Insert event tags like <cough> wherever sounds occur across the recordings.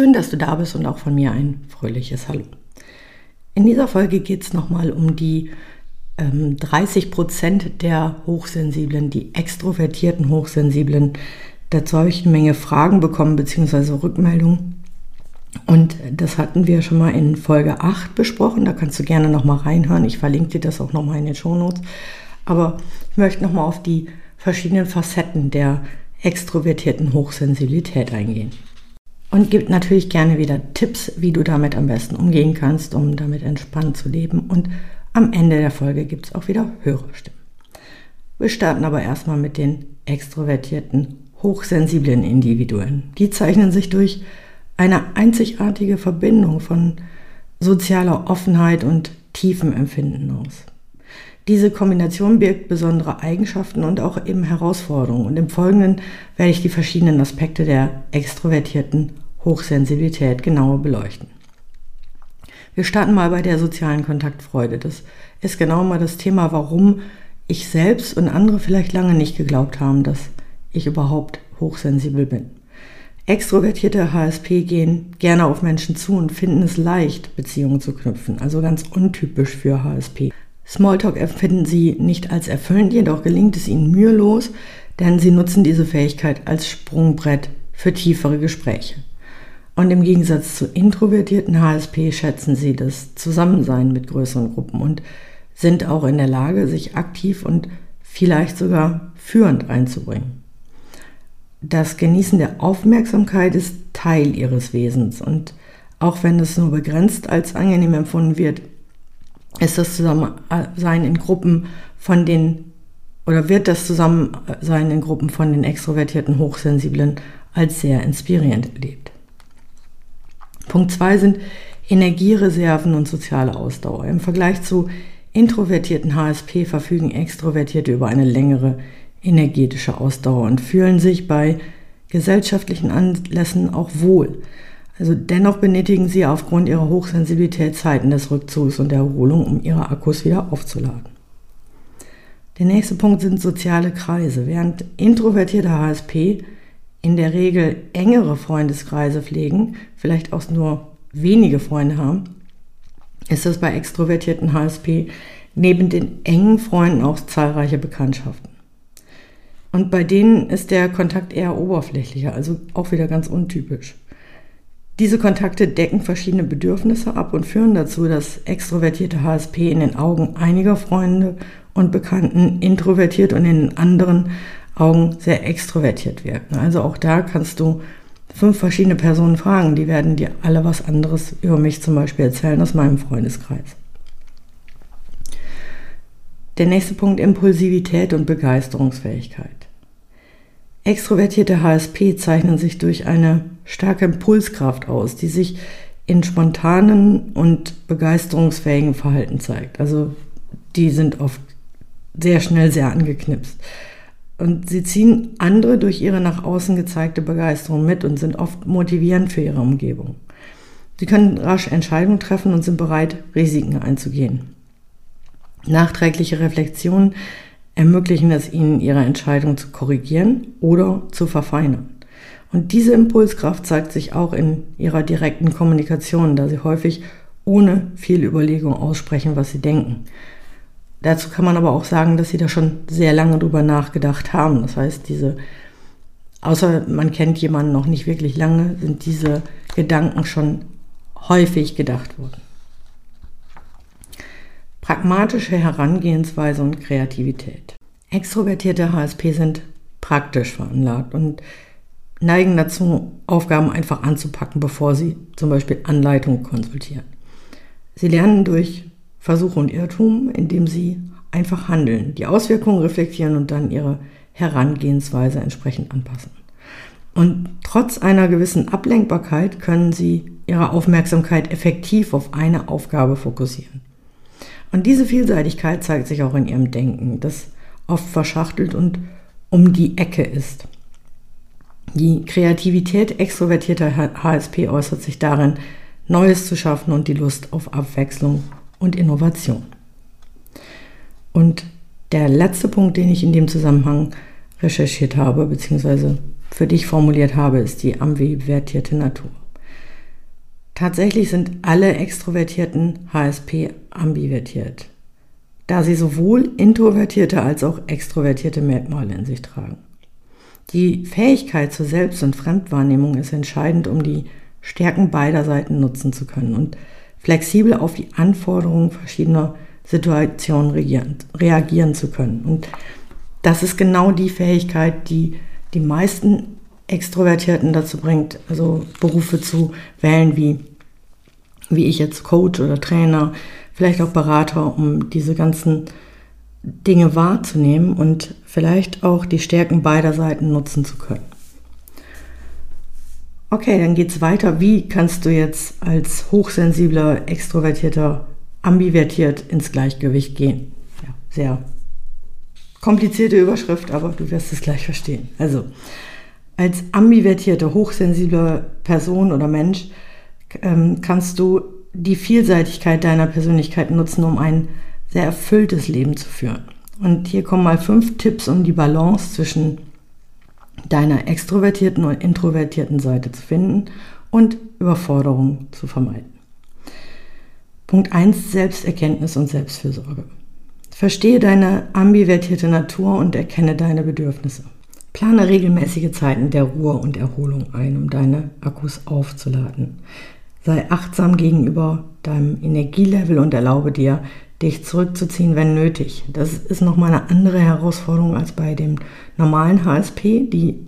Schön, dass du da bist und auch von mir ein fröhliches Hallo. In dieser Folge geht es nochmal um die ähm, 30 Prozent der Hochsensiblen, die extrovertierten Hochsensiblen. Dazu habe ich eine Menge Fragen bekommen bzw. Rückmeldungen. Und das hatten wir schon mal in Folge 8 besprochen. Da kannst du gerne nochmal reinhören. Ich verlinke dir das auch nochmal in den Shownotes. Aber ich möchte nochmal auf die verschiedenen Facetten der extrovertierten Hochsensibilität eingehen und gibt natürlich gerne wieder Tipps, wie du damit am besten umgehen kannst, um damit entspannt zu leben. Und am Ende der Folge gibt es auch wieder Hörerstimmen. Wir starten aber erstmal mit den extrovertierten, hochsensiblen Individuen. Die zeichnen sich durch eine einzigartige Verbindung von sozialer Offenheit und tiefem Empfinden aus. Diese Kombination birgt besondere Eigenschaften und auch eben Herausforderungen. Und im Folgenden werde ich die verschiedenen Aspekte der extrovertierten Hochsensibilität genauer beleuchten. Wir starten mal bei der sozialen Kontaktfreude. Das ist genau mal das Thema, warum ich selbst und andere vielleicht lange nicht geglaubt haben, dass ich überhaupt hochsensibel bin. Extrovertierte HSP gehen gerne auf Menschen zu und finden es leicht, Beziehungen zu knüpfen, also ganz untypisch für HSP. Smalltalk empfinden sie nicht als erfüllend, jedoch gelingt es ihnen mühelos, denn sie nutzen diese Fähigkeit als Sprungbrett für tiefere Gespräche. Und im Gegensatz zu introvertierten HSP schätzen sie das Zusammensein mit größeren Gruppen und sind auch in der Lage, sich aktiv und vielleicht sogar führend einzubringen. Das Genießen der Aufmerksamkeit ist Teil ihres Wesens und auch wenn es nur begrenzt als angenehm empfunden wird, ist das Zusammensein in Gruppen von den oder wird das Zusammensein in Gruppen von den extrovertierten Hochsensiblen als sehr inspirierend erlebt. Punkt 2 sind Energiereserven und soziale Ausdauer. Im Vergleich zu introvertierten HSP verfügen Extrovertierte über eine längere energetische Ausdauer und fühlen sich bei gesellschaftlichen Anlässen auch wohl. Also dennoch benötigen sie aufgrund ihrer Hochsensibilität Zeiten des Rückzugs und der Erholung, um ihre Akkus wieder aufzuladen. Der nächste Punkt sind soziale Kreise. Während introvertierte HSP in der Regel engere Freundeskreise pflegen, vielleicht auch nur wenige Freunde haben, ist das bei extrovertierten HSP neben den engen Freunden auch zahlreiche Bekanntschaften. Und bei denen ist der Kontakt eher oberflächlicher, also auch wieder ganz untypisch. Diese Kontakte decken verschiedene Bedürfnisse ab und führen dazu, dass extrovertierte HSP in den Augen einiger Freunde und Bekannten introvertiert und in anderen Augen sehr extrovertiert wirken. Also auch da kannst du fünf verschiedene Personen fragen, die werden dir alle was anderes über mich zum Beispiel erzählen aus meinem Freundeskreis. Der nächste Punkt Impulsivität und Begeisterungsfähigkeit. Extrovertierte HSP zeichnen sich durch eine starke Impulskraft aus, die sich in spontanen und begeisterungsfähigen Verhalten zeigt. Also die sind oft sehr schnell sehr angeknipst. Und sie ziehen andere durch ihre nach außen gezeigte Begeisterung mit und sind oft motivierend für ihre Umgebung. Sie können rasch Entscheidungen treffen und sind bereit, Risiken einzugehen. Nachträgliche Reflexionen ermöglichen es ihnen, ihre Entscheidung zu korrigieren oder zu verfeinern. Und diese Impulskraft zeigt sich auch in ihrer direkten Kommunikation, da sie häufig ohne viel Überlegung aussprechen, was sie denken. Dazu kann man aber auch sagen, dass sie da schon sehr lange drüber nachgedacht haben. Das heißt, diese, außer man kennt jemanden noch nicht wirklich lange, sind diese Gedanken schon häufig gedacht worden. Pragmatische Herangehensweise und Kreativität. Extrovertierte HSP sind praktisch veranlagt und neigen dazu, Aufgaben einfach anzupacken, bevor sie zum Beispiel Anleitungen konsultieren. Sie lernen durch Versuch und Irrtum, indem sie einfach handeln, die Auswirkungen reflektieren und dann ihre Herangehensweise entsprechend anpassen. Und trotz einer gewissen Ablenkbarkeit können sie ihre Aufmerksamkeit effektiv auf eine Aufgabe fokussieren. Und diese Vielseitigkeit zeigt sich auch in ihrem Denken, das oft verschachtelt und um die Ecke ist. Die Kreativität extrovertierter HSP äußert sich darin, Neues zu schaffen und die Lust auf Abwechslung und Innovation. Und der letzte Punkt, den ich in dem Zusammenhang recherchiert habe, beziehungsweise für dich formuliert habe, ist die ambivertierte Natur. Tatsächlich sind alle extrovertierten HSP ambivertiert, da sie sowohl introvertierte als auch extrovertierte Merkmale in sich tragen. Die Fähigkeit zur Selbst- und Fremdwahrnehmung ist entscheidend, um die Stärken beider Seiten nutzen zu können und flexibel auf die Anforderungen verschiedener Situationen reagieren, zu können. Und das ist genau die Fähigkeit, die die meisten Extrovertierten dazu bringt, also Berufe zu wählen, wie, wie ich jetzt Coach oder Trainer, vielleicht auch Berater, um diese ganzen Dinge wahrzunehmen und vielleicht auch die Stärken beider Seiten nutzen zu können. Okay, dann geht es weiter. Wie kannst du jetzt als hochsensibler, extrovertierter, ambivertiert ins Gleichgewicht gehen? Ja, sehr komplizierte Überschrift, aber du wirst es gleich verstehen. Also, als ambivertierte, hochsensible Person oder Mensch ähm, kannst du die Vielseitigkeit deiner Persönlichkeit nutzen, um ein sehr erfülltes Leben zu führen. Und hier kommen mal fünf Tipps, um die Balance zwischen deiner extrovertierten und introvertierten Seite zu finden und Überforderung zu vermeiden. Punkt 1 Selbsterkenntnis und Selbstfürsorge. Verstehe deine ambivertierte Natur und erkenne deine Bedürfnisse. Plane regelmäßige Zeiten der Ruhe und Erholung ein, um deine Akkus aufzuladen. Sei achtsam gegenüber deinem Energielevel und erlaube dir, dich zurückzuziehen, wenn nötig. Das ist nochmal eine andere Herausforderung als bei dem normalen HSP. Die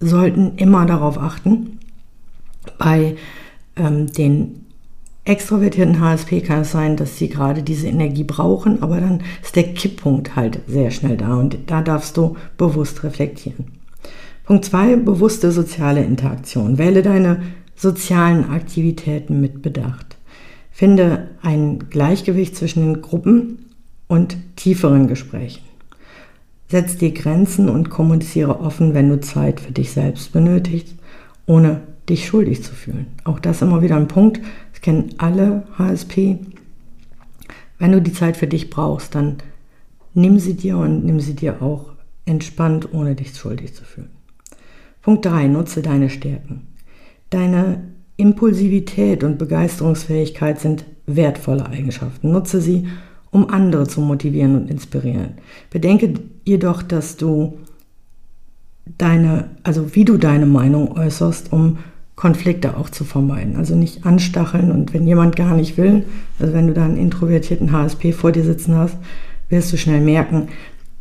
sollten immer darauf achten. Bei ähm, den extrovertierten HSP kann es sein, dass sie gerade diese Energie brauchen, aber dann ist der Kipppunkt halt sehr schnell da und da darfst du bewusst reflektieren. Punkt 2, bewusste soziale Interaktion. Wähle deine sozialen Aktivitäten mit Bedacht. Finde ein Gleichgewicht zwischen den Gruppen und tieferen Gesprächen. Setz dir Grenzen und kommuniziere offen, wenn du Zeit für dich selbst benötigst, ohne dich schuldig zu fühlen. Auch das immer wieder ein Punkt, das kennen alle HSP. Wenn du die Zeit für dich brauchst, dann nimm sie dir und nimm sie dir auch entspannt, ohne dich schuldig zu fühlen. Punkt 3. Nutze deine Stärken. Deine Impulsivität und Begeisterungsfähigkeit sind wertvolle Eigenschaften. Nutze sie, um andere zu motivieren und inspirieren. Bedenke jedoch, dass du deine, also wie du deine Meinung äußerst, um Konflikte auch zu vermeiden. Also nicht anstacheln und wenn jemand gar nicht will, also wenn du da einen introvertierten HSP vor dir sitzen hast, wirst du schnell merken,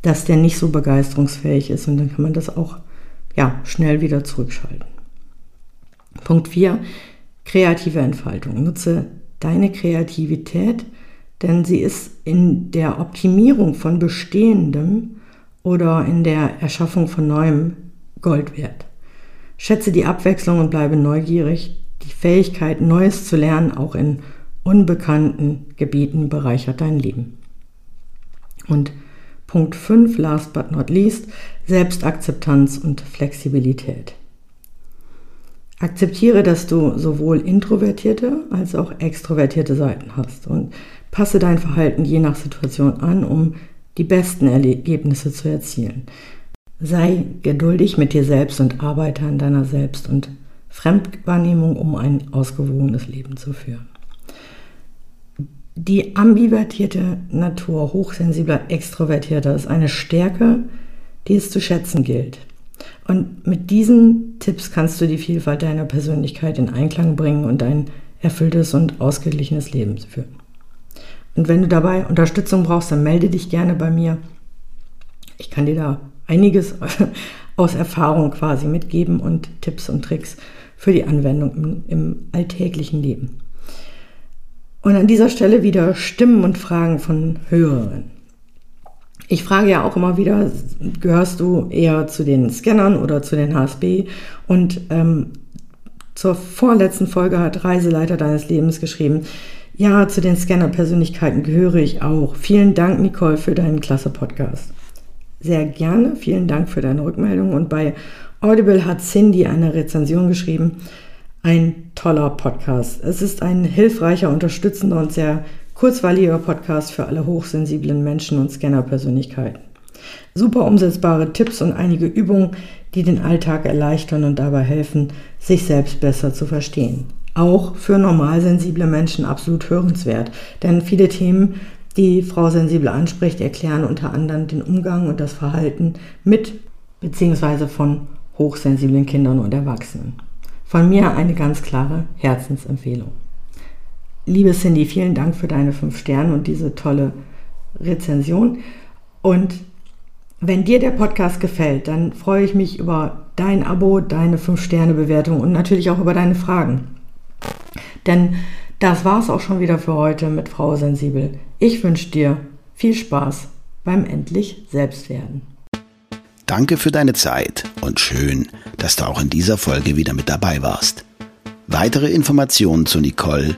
dass der nicht so begeisterungsfähig ist und dann kann man das auch ja, schnell wieder zurückschalten. Punkt 4, kreative Entfaltung. Nutze deine Kreativität, denn sie ist in der Optimierung von Bestehendem oder in der Erschaffung von Neuem Gold wert. Schätze die Abwechslung und bleibe neugierig. Die Fähigkeit, Neues zu lernen, auch in unbekannten Gebieten, bereichert dein Leben. Und Punkt 5, last but not least, Selbstakzeptanz und Flexibilität. Akzeptiere, dass du sowohl introvertierte als auch extrovertierte Seiten hast und passe dein Verhalten je nach Situation an, um die besten Ergebnisse zu erzielen. Sei geduldig mit dir selbst und arbeite an deiner Selbst- und Fremdwahrnehmung, um ein ausgewogenes Leben zu führen. Die ambivertierte Natur hochsensibler Extrovertierter ist eine Stärke, die es zu schätzen gilt. Und mit diesen Tipps kannst du die Vielfalt deiner Persönlichkeit in Einklang bringen und ein erfülltes und ausgeglichenes Leben führen. Und wenn du dabei Unterstützung brauchst, dann melde dich gerne bei mir. Ich kann dir da einiges <laughs> aus Erfahrung quasi mitgeben und Tipps und Tricks für die Anwendung im, im alltäglichen Leben. Und an dieser Stelle wieder Stimmen und Fragen von Hörerinnen. Ich frage ja auch immer wieder, gehörst du eher zu den Scannern oder zu den HSB? Und ähm, zur vorletzten Folge hat Reiseleiter deines Lebens geschrieben, ja, zu den Scanner-Persönlichkeiten gehöre ich auch. Vielen Dank, Nicole, für deinen klasse Podcast. Sehr gerne, vielen Dank für deine Rückmeldung. Und bei Audible hat Cindy eine Rezension geschrieben. Ein toller Podcast. Es ist ein hilfreicher, unterstützender und sehr kurzweiliger Podcast für alle hochsensiblen Menschen und Scanner-Persönlichkeiten. Super umsetzbare Tipps und einige Übungen, die den Alltag erleichtern und dabei helfen, sich selbst besser zu verstehen. Auch für normalsensible Menschen absolut hörenswert, denn viele Themen, die Frau Sensibel anspricht, erklären unter anderem den Umgang und das Verhalten mit bzw. von hochsensiblen Kindern und Erwachsenen. Von mir eine ganz klare Herzensempfehlung. Liebe Cindy, vielen Dank für deine fünf Sterne und diese tolle Rezension. Und wenn dir der Podcast gefällt, dann freue ich mich über dein Abo, deine 5-Sterne-Bewertung und natürlich auch über deine Fragen. Denn das war es auch schon wieder für heute mit Frau Sensibel. Ich wünsche dir viel Spaß beim endlich Selbstwerden. Danke für deine Zeit und schön, dass du auch in dieser Folge wieder mit dabei warst. Weitere Informationen zu Nicole,